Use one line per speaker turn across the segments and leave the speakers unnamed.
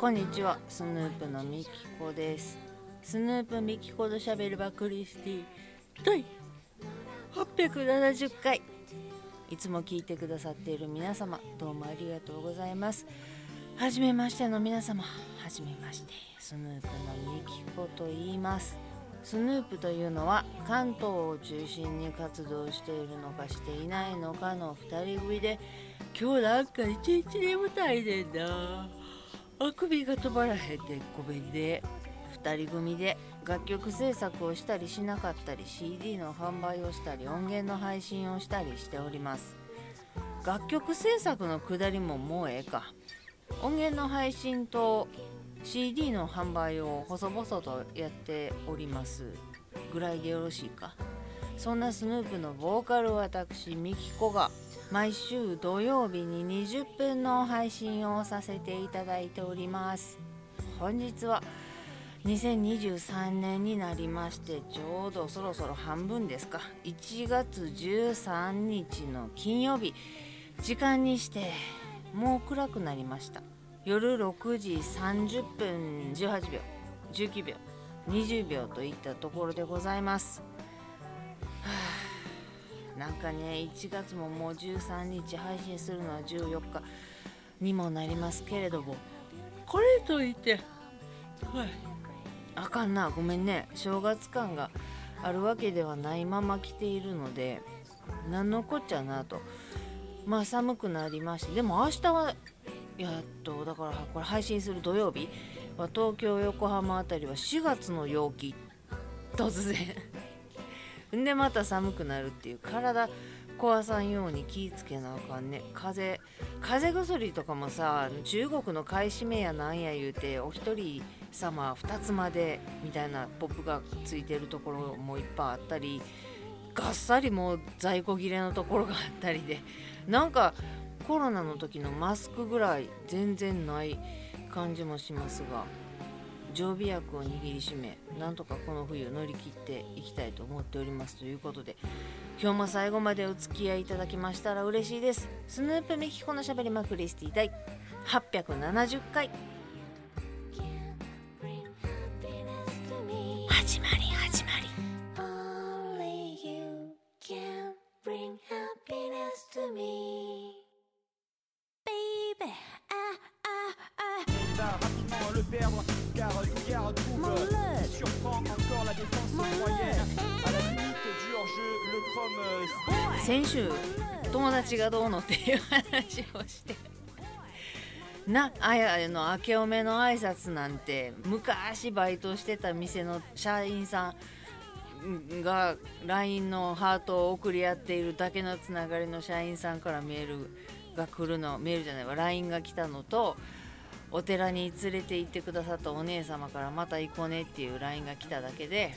こんにちは。スヌープのみきこです。スヌープみきことしゃべるバクリスティ第870回。いつも聞いてくださっている皆様どうもありがとうございます。はじめましての皆様はじめまして。スヌープのみきこと言います。スヌープというのは関東を中心に活動しているのかしていないのかの2人組で今日なんか一日眠たいねんなあくびが止まらへんでごめんね。2人組で楽曲制作をしたりしなかったり CD の販売をしたり音源の配信をしたりしております。楽曲制作のくだりももうええか。音源の配信と CD の販売を細々とやっております。ぐらいでよろしいか。そんなスヌープのボーカル私ミキコが毎週土曜日に20分の配信をさせていただいております。本日は2023年になりましてちょうどそろそろ半分ですか。1月13日の金曜日。時間にしてもう暗くなりました。夜6時30分18秒19秒20秒といったところでございます。なんかね1月ももう13日配信するのは14日にもなりますけれどもこれといってはいあかんな。ごめんね。正月感があるわけではないまま来ているので何のこっちゃなと。まあ寒くなりまして。でも明日はやっとだからこれ配信する土曜日は東京横浜あたりは4月の陽気。突然。でまた寒くなるっていう体壊さんように気ぃつけなあかんね。風風邪薬とかもさ中国の買い占めやなんや言うてお一人様2つまでみたいなポップがついてるところもいっぱいあったりがっさりもう在庫切れのところがあったりで。なんかコロナの時のマスクぐらい全然ない感じもしますが。常備薬を握りしめなんとかこの冬乗り切っていきたいと思っております。ということで今日も最後までお付き合いいただきましたら嬉しいです。スヌープメキコのしゃべりまクリスティ第870回。友達がどうのっていう話をして。なあやの明けおめの挨拶なんて昔バイトしてた店の社員さんが LINE のハートを送り合っているだけのつながりの社員さんからメールが来るのメールじゃないわ LINE が来たのとお寺に連れて行ってくださったお姉様からまた行こうねっていう LINE が来ただけで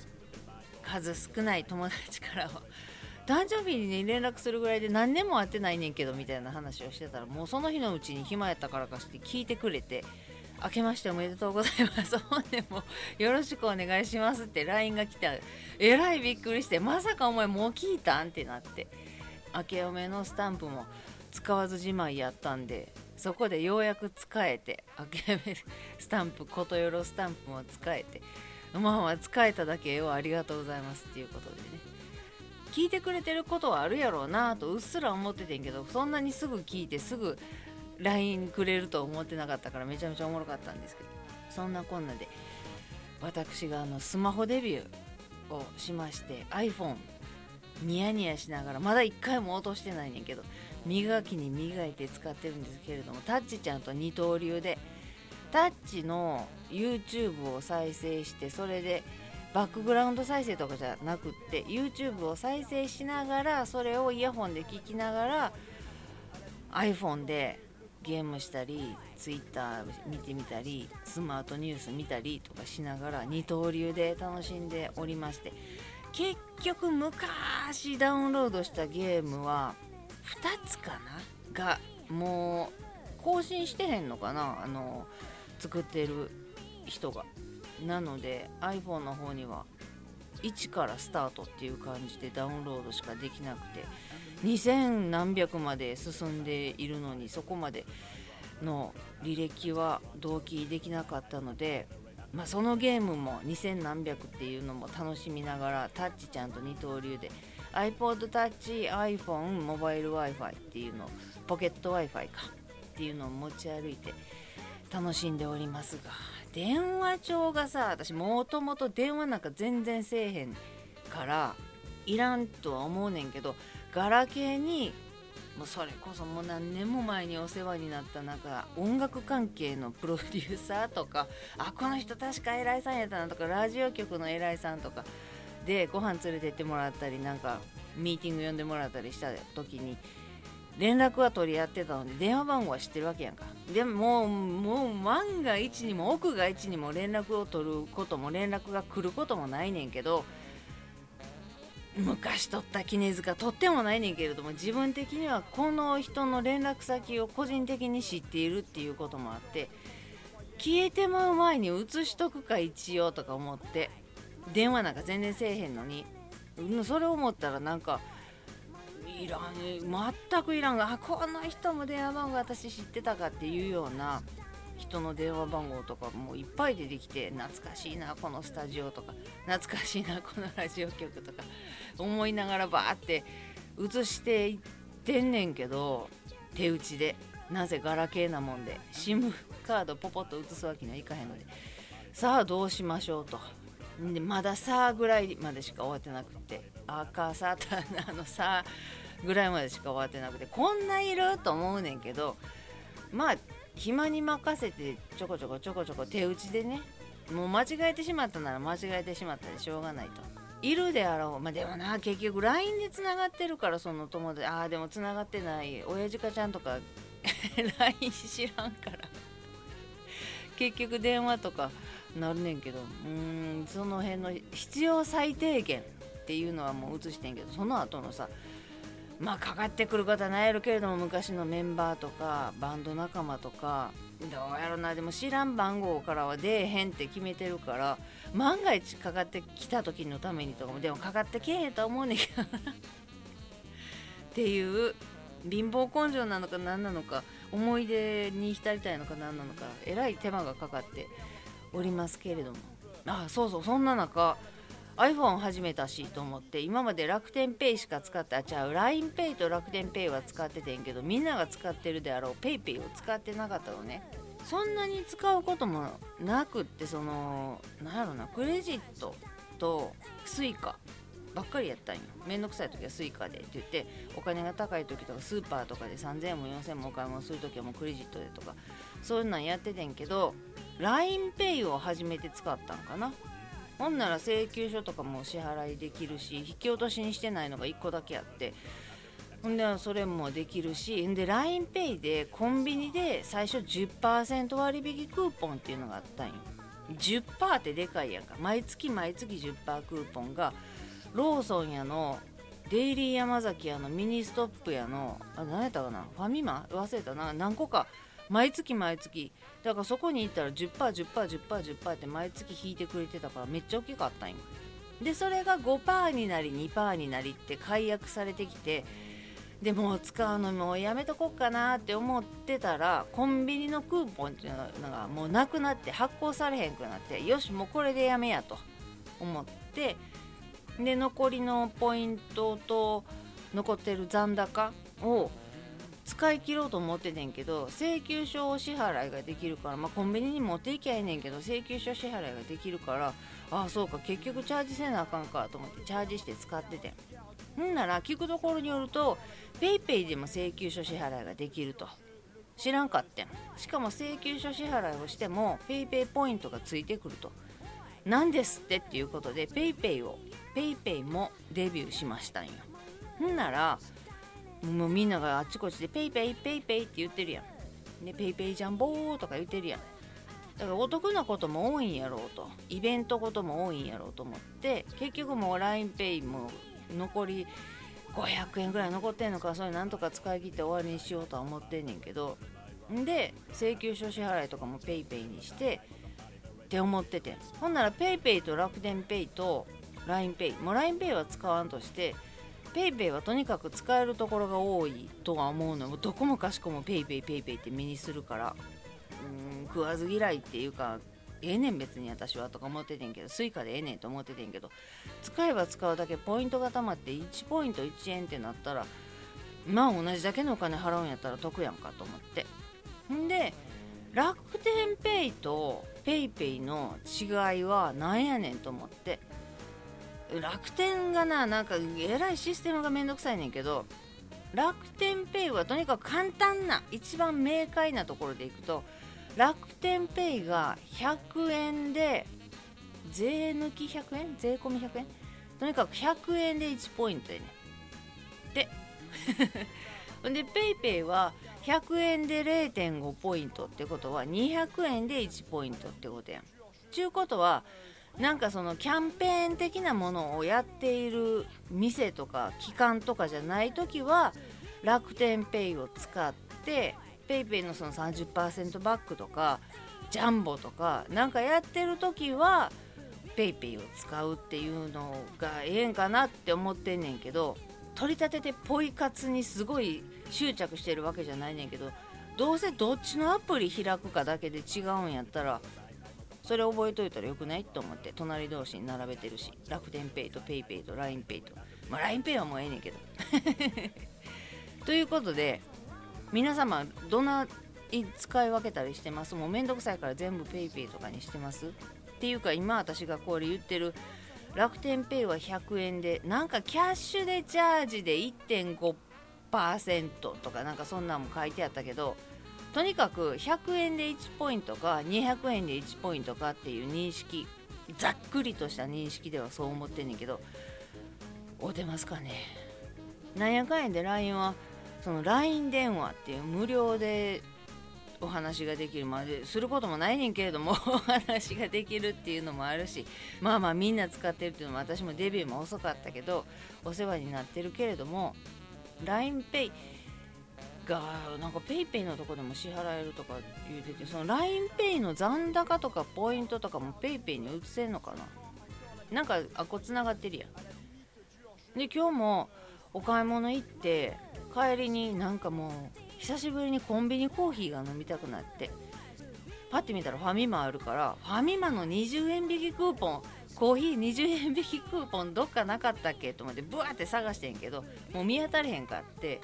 数少ない友達からは誕生日にね連絡するぐらいで何年も会ってないねんけどみたいな話をしてたらもうその日のうちに暇やったからかして聞いてくれて「明けましておめでとうございます」ほんでもよろしくお願いします」って LINE が来たえらいびっくりしてまさかお前もう聞いたんってなって明けおめのスタンプも使わずじまいやったんでそこでようやく使えて明けおめスタンプことよろスタンプも使えてまあまあ使えただけよありがとうございますっていうことでね。聞いてくれてることはあるやろうなとうっすら思っててんけどそんなにすぐ聞いてすぐ LINE くれると思ってなかったからめちゃめちゃおもろかったんですけどそんなこんなで私があのスマホデビューをしまして iPhone ニヤニヤしながらまだ1回も落としてないねんけど磨きに磨いて使ってるんですけれどもタッチちゃんと二刀流でタッチの YouTube を再生してそれでバックグラウンド再生とかじゃなくって YouTube を再生しながらそれをイヤホンで聞きながら iPhone でゲームしたり Twitter 見てみたりスマートニュース見たりとかしながら二刀流で楽しんでおりまして結局昔ダウンロードしたゲームは2つかな？がもう更新してへんのかな？あの作ってる人が。なので iPhone の方には1からスタートっていう感じでダウンロードしかできなくて2000何百まで進んでいるのにそこまでの履歴は同期できなかったので、まあ、そのゲームも2000何百っていうのも楽しみながらタッチちゃんと二刀流で iPod Touch、iPhone、モバイル Wi-Fi っていうのポケット Wi-Fi かっていうのを持ち歩いて楽しんでおりますが電話帳がさ私もともと電話なんか全然せえへんからいらんとは思うねんけどガラケーにもうそれこそもう何年も前にお世話になったなんか音楽関係のプロデューサーとかあこの人確か偉いさんやったなとかラジオ局の偉いさんとかでご飯連れてってもらったりなんかミーティング呼んでもらったりした時に連絡は取り合ってたので電話番号は知ってるわけやんか。でももう万が一にも奥が一にも連絡を取ることも連絡が来ることもないねんけど昔取った絹塚取ってもないねんけれども自分的にはこの人の連絡先を個人的に知っているっていうこともあって消えてまう前に移しとくか一応とか思って電話なんか全然せえへんのにそれ思ったらなんかいらん全くいらん。あこの人も電話番号私知ってたかっていうような人の電話番号とかもいっぱい出てきて懐かしいなこのスタジオとか懐かしいなこのラジオ局とか。思いながらバーって映していってんねんけど手打ちで。なぜガラケーなもんで SIM カードポポッと移すわけにはいかへんので。さあどうしましょうと。でまださあぐらいまでしか終わってなくて。赤さたあのさあ。ぐらいまでしか終わってなくてこんないると思うねんけどまあ暇に任せてちょこちょこちょこちょこ手打ちでねもう間違えてしまったなら間違えてしまったでしょうがないと。いるであろう、まあ、でもな結局 LINE でつながってるからその友達ああでもつながってない。親父かちゃんとか LINE 知らんから。結局電話とかなるねんけどうーんその辺の必要最低限っていうのはもう映してんけどその後のさまあかかってくる方ないやろけれども昔のメンバーとかバンド仲間とかどうやろなでも知らん番号からは出えへんって決めてるから万が一かかってきた時のためにとかもでもかかってけえへんと思うねんけどっていう貧乏根性なのか何なのか思い出に浸りたいのか何なのかえらい手間がかかっておりますけれども。あそうそうそんな中 iPhone 始めたしと思って今まで楽天ペイしか使ってあちゃう LINEPay と楽天ペイは使っててんけどみんなが使ってるであろう PayPay を使ってなかったのね。そんなに使うこともなくってそのなんやろなクレジットと Suica ばっかりやったんよ。めんどくさい時は Suica でって言ってお金が高い時とかスーパーとかで3000円も4000円もお買い物する時はもうクレジットでとかそういうのやっててんけど LINEPay を初めて使ったんかな。ほんなら請求書とかも支払いできるし引き落としにしてないのが1個だけあって。ほんでそれもできるしで LINEPay でコンビニで最初10%割引クーポンっていうのがあったんよ。10%ってでかいやんか。毎月毎月10%クーポンがローソンやのデイリー山崎やのミニストップやのあ何やったかな？ファミマ？忘れたな。何個か毎月毎月。だからそこに行ったら 10%10%10%10% 10%って毎月引いてくれてたからめっちゃ大きかったんよ。でそれが5%になり2%になりって解約されてきてでもう使うのもうやめとこっかなって思ってたらコンビニのクーポンっていうのがもうなくなって発行されへんくなってよしもうこれでやめやと思ってで残りのポイントと残ってる残高を使い切ろうと思っててんけど請求書を支払いができるから、まあ、コンビニに持っていきゃええねんけど請求書支払いができるからああそうか結局チャージせなあかんかと思ってチャージして使っててん。んなら聞くところによると PayPay でも請求書支払いができると。知らんかってん。しかも請求書支払いをしても PayPay ポイントがついてくると。なんですってっていうことで PayPay を PayPay もデビューしましたんよ。ほんならもうみんながあっちこっちで PayPay PayPay って言ってるやん。で PayPay ジャンボーとか言ってるやん。だからお得なことも多いんやろうと。イベントことも多いんやろうと思って結局もう LINEPay も残り500円ぐらい残ってんのかそれなんとか使い切って終わりにしようとは思ってんねんけどんで請求書支払いとかも PayPay にしてって思ってて。ほんなら PayPay と楽天 Pay と LINEPay もう LINEPay は使わんとしてペイペイはとにかく使えるところが多いとは思うのよ。どこもかしこもペイペイペイペイって目にするから。うん食わず嫌いっていうかええねん別に私はとか思っててんけどスイカでええねんと思っててんけど。使えば使うだけポイントがたまって1ポイント1円ってなったらまあ同じだけのお金払うんやったら得やんかと思って。んで楽天ペイとペイペイの違いは何やねんと思って。楽天がななんかえらいシステムがめんどくさいねんけど楽天ペイはとにかく簡単な一番明快なところでいくと楽天ペイが100円で税抜き100円？税込み100円？とにかく100円で1ポイントやねん。でほん でペイペイは100円で0.5ポイントってことは200円で1ポイントってことやん。ちゅうことはなんかそのキャンペーン的なものをやっている店とか機関とかじゃない時は楽天ペイを使ってペイペイのその30%バックとかジャンボとかなんかやってる時はペイペイを使うっていうのがええんかなって思ってんねんけど取り立ててポイ活にすごい執着してるわけじゃないねんけどどうせどっちのアプリ開くかだけで違うんやったらそれ覚えといたらよくない？と思って。隣同士に並べてるし。楽天ペイと PayPay と LINEPay と。まあ LINEPay はもうええねんけど。ということで皆様どんな使い分けたりしてます？もうめんどくさいから全部 PayPay とかにしてます？っていうか今私がこれ言ってる楽天ペイは100円でなんかキャッシュでチャージで1.5%とかなんかそんなんも書いてあったけどとにかく100円で1ポイントか200円で1ポイントかっていう認識ざっくりとした認識ではそう思ってんねんけどお出ますかね。なんやかんやで LINE はその LINE 電話っていう無料でお話ができるまですることもないねんけれども お話ができるっていうのもあるしまあまあみんな使ってるっていうのも私もデビューも遅かったけどお世話になってるけれども LINEPay がなんか PayPay のとこでも支払えるとか言うててその LINEPay の残高とかポイントとかも PayPay に移せんのかな。なんかあこつながってるやん。で今日もお買い物行って帰りになんかもう久しぶりにコンビニコーヒーが飲みたくなってパッて見たらファミマあるからファミマの20円引きクーポンコーヒー20円引きクーポンどっかなかったっけと思ってブワーって探してんけどもう見当たれへんかって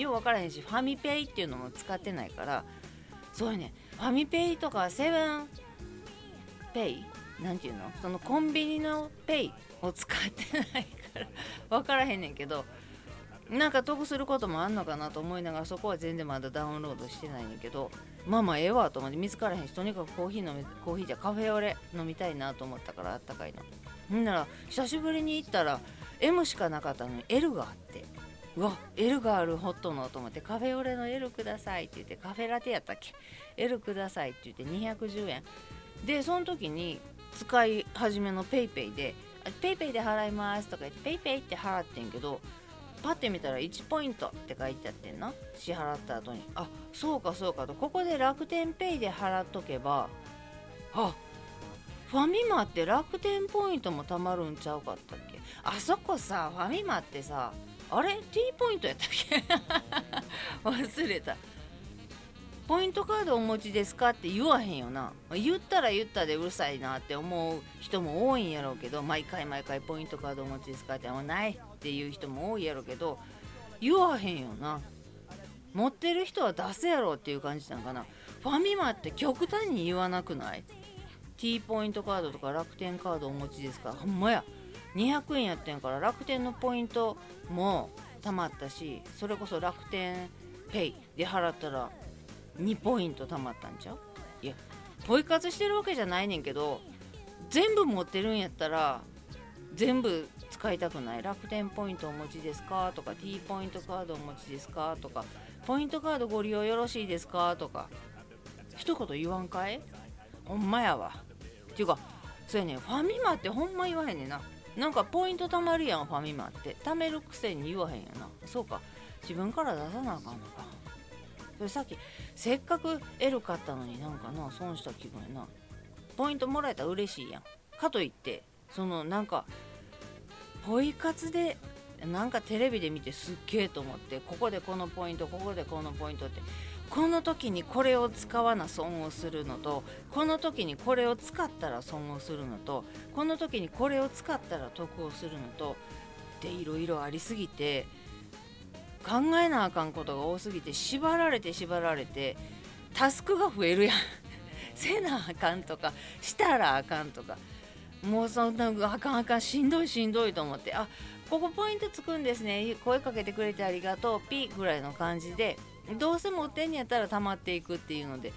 よう分からへんしファミペイっていうのも使ってないからそうやねファミペイとかセブンペイなんていうの？そのコンビニのペイを使ってないから分からへんねんけどなんか得することもあんのかなと思いながらそこは全然まだダウンロードしてないんだけどまあまあええわと思って見つからへんしとにかくコーヒー飲みコーヒーじゃカフェオレ飲みたいなと思ったからあったかいのほんなら久しぶりに行ったら M しかなかったのに L があって。うわ L があるホットのと思ってカフェオレの L くださいって言ってカフェラテやったっけ？L くださいって言って210円。でその時に使い始めの PayPay で PayPay で払いますとか言って PayPay って払ってんけどパッて見たら1ポイントって書いてあってんな。支払った後に。あそうかそうかと。ここで楽天ペイで払っとけばあファミマって楽天ポイントもたまるんちゃうかったっけ？あそこさファミマってさあれ？T ポイントやったっけ？忘れた。ポイントカードお持ちですかって言わへんよな。言ったら言ったでうるさいなって思う人も多いんやろうけど毎回毎回ポイントカードお持ちですかってあんまないっていう人も多いやろうけど言わへんよな。持ってる人は出すやろうっていう感じなんかな。ファミマって極端に言わなくない？T ポイントカードとか楽天カードお持ちですかほんまや。200円やってんから楽天のポイントもたまったしそれこそ楽天ペイで払ったら2ポイントたまったんちゃう？いやポイ活してるわけじゃないねんけど全部持ってるんやったら全部使いたくない。楽天ポイントお持ちですか？とか T ポイントカードお持ちですか？とかポイントカードご利用よろしいですか？とか一言言わんかい？ほんまやわ。っていうかそうやねファミマってほんま言わへんねんな。なんかポイント貯まるやんファミマって。貯めるくせに言わへんやな。そうか。自分から出さなあかんのか。それさっきせっかく L 買ったのになんかな損した気分やな。ポイントもらえたら嬉しいやん。かといってそのなんかポイ活でなんかテレビで見てすっげえと思ってここでこのポイントここでこのポイントってこの時にこれを使わな損をするのとこの時にこれを使ったら損をするのとこの時にこれを使ったら得をするのとでいろいろありすぎて考えなあかんことが多すぎて縛られて縛られてタスクが増えるやん。せなあかんとかしたらあかんとかもうそんなあかんあかんしんどいしんどいと思ってあここポイントつくんですね。声かけてくれてありがとうピぐらいの感じでどうせ持ってんやったら溜まっていくっていうので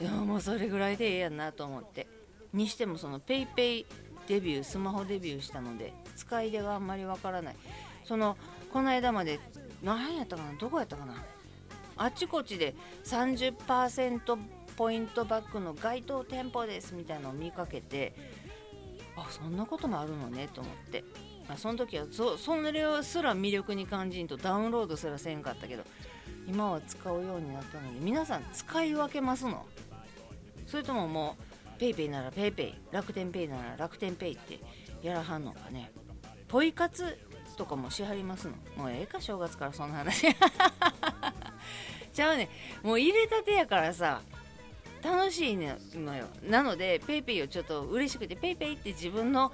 いやもうそれぐらいでええやんなと思って。にしてもその PayPay デビュースマホデビューしたので使い出があんまりわからない。そのこの間まで何やったかなどこやったかな。あちこちで30%ポイントバックの該当店舗ですみたいなのを見かけてあそんなこともあるのねと思って、まあ、その時はそそれすら魅力に感じんとダウンロードすらせんかったけど今は使うようになったので皆さん使い分けますの？それとももう PayPay なら PayPay 楽天 Pay なら楽天 Pay ってやらはんのかね？ポイ活とかもしはりますの？もうええか正月からそんな話。ちゃうね。もう入れたてやからさ楽しいのよ。なので PayPay をちょっと嬉しくて PayPay って自分の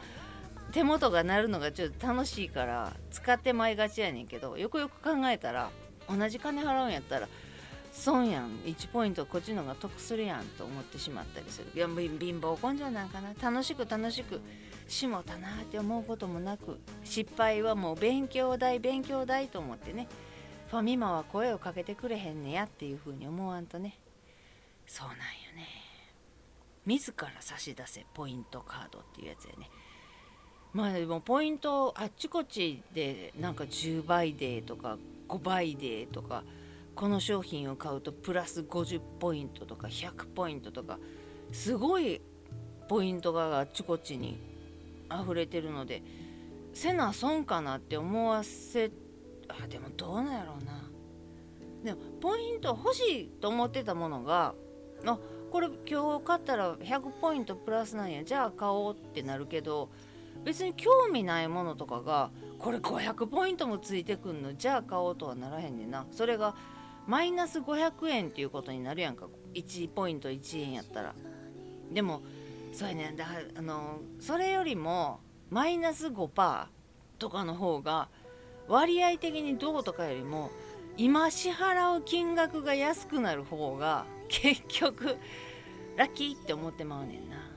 手元が鳴るのがちょっと楽しいから使ってまいがちやねんけどよくよく考えたら同じ金払うんやったら損やん。1ポイントこっちのが得するやんと思ってしまったりする。いや貧乏根性なんかな。楽しく楽しくしもたなって思うこともなく失敗はもう勉強代勉強代と思ってね。ファミマは声をかけてくれへんねやっていう風に思わんとね。そうなんよね。自ら差し出せポイントカードっていうやつやね。まあでもポイントあっちこっちでなんか10倍でとか5倍でとかこの商品を買うとプラス50ポイントとか100ポイントとかすごいポイントがあっちこっちに溢れてるのでせな損かなって思わせあでもどうなんやろうな。でもポイント欲しいと思ってたものがあこれ今日買ったら100ポイントプラスなんやじゃあ買おうってなるけど別に興味ないものとかがこれ500ポイントもついてくんの？じゃあ買おうとはならへんねんな。それがマイナス500円っていうことになるやんか。1ポイント1円やったら。でもそうやねだあのそれよりもマイナス5%とかの方が割合的にどうとかよりも今支払う金額が安くなる方が結局ラッキーって思ってまうねんな。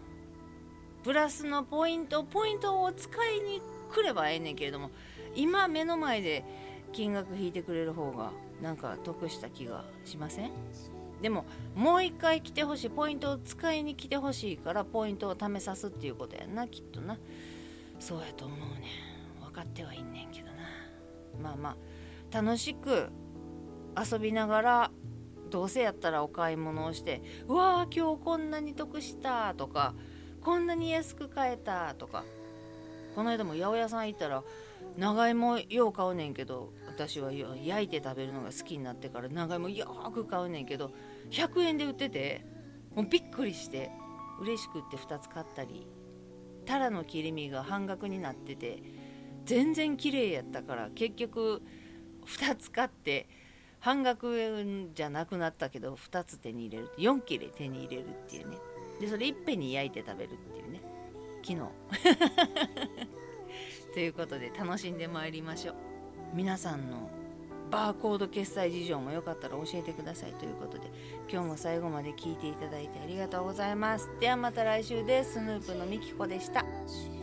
プラスのポイントポイントを使いに来ればええねんけれども今目の前で金額引いてくれる方がなんか得した気がしません？でももう一回来てほしいポイントを使いに来てほしいからポイントを試さすっていうことやなきっとな。そうやと思うねん。分かってはいんねんけどな。まあまあ楽しく遊びながらどうせやったらお買い物をして「うわー今日こんなに得した」とか「こんなに安く買えた」とか。この間も八百屋さん行ったら長芋よう買うねんけど私は焼いて食べるのが好きになってから長芋よく買うねんけど100円で売っててもうびっくりして嬉しくって2つ買ったりタラの切り身が半額になってて全然綺麗やったから結局2つ買って半額じゃなくなったけど2つ手に入れる4切れ手に入れるっていうね。でそれいっぺんに焼いて食べるっていうね。昨日 ということで楽しんでまいりましょう。皆さんのバーコード決済事情もよかったら教えてくださいということで今日も最後まで聞いていただいてありがとうございます。ではまた来週です。スヌープのみきこでした「